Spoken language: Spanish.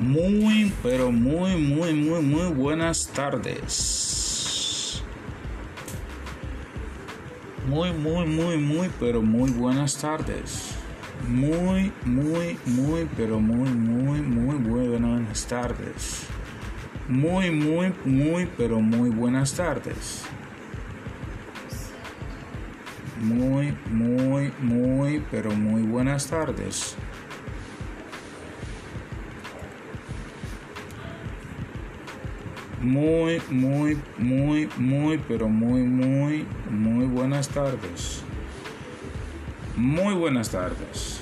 Muy, pero muy, muy, muy, muy buenas tardes. Muy, muy, muy, muy, pero muy buenas tardes. Muy, muy, muy, pero muy, muy, muy buenas tardes. Muy, muy, muy, pero muy buenas tardes. Muy, muy, muy, pero muy buenas tardes. Muy, muy, muy, muy, pero muy, muy, muy buenas tardes. Muy buenas tardes.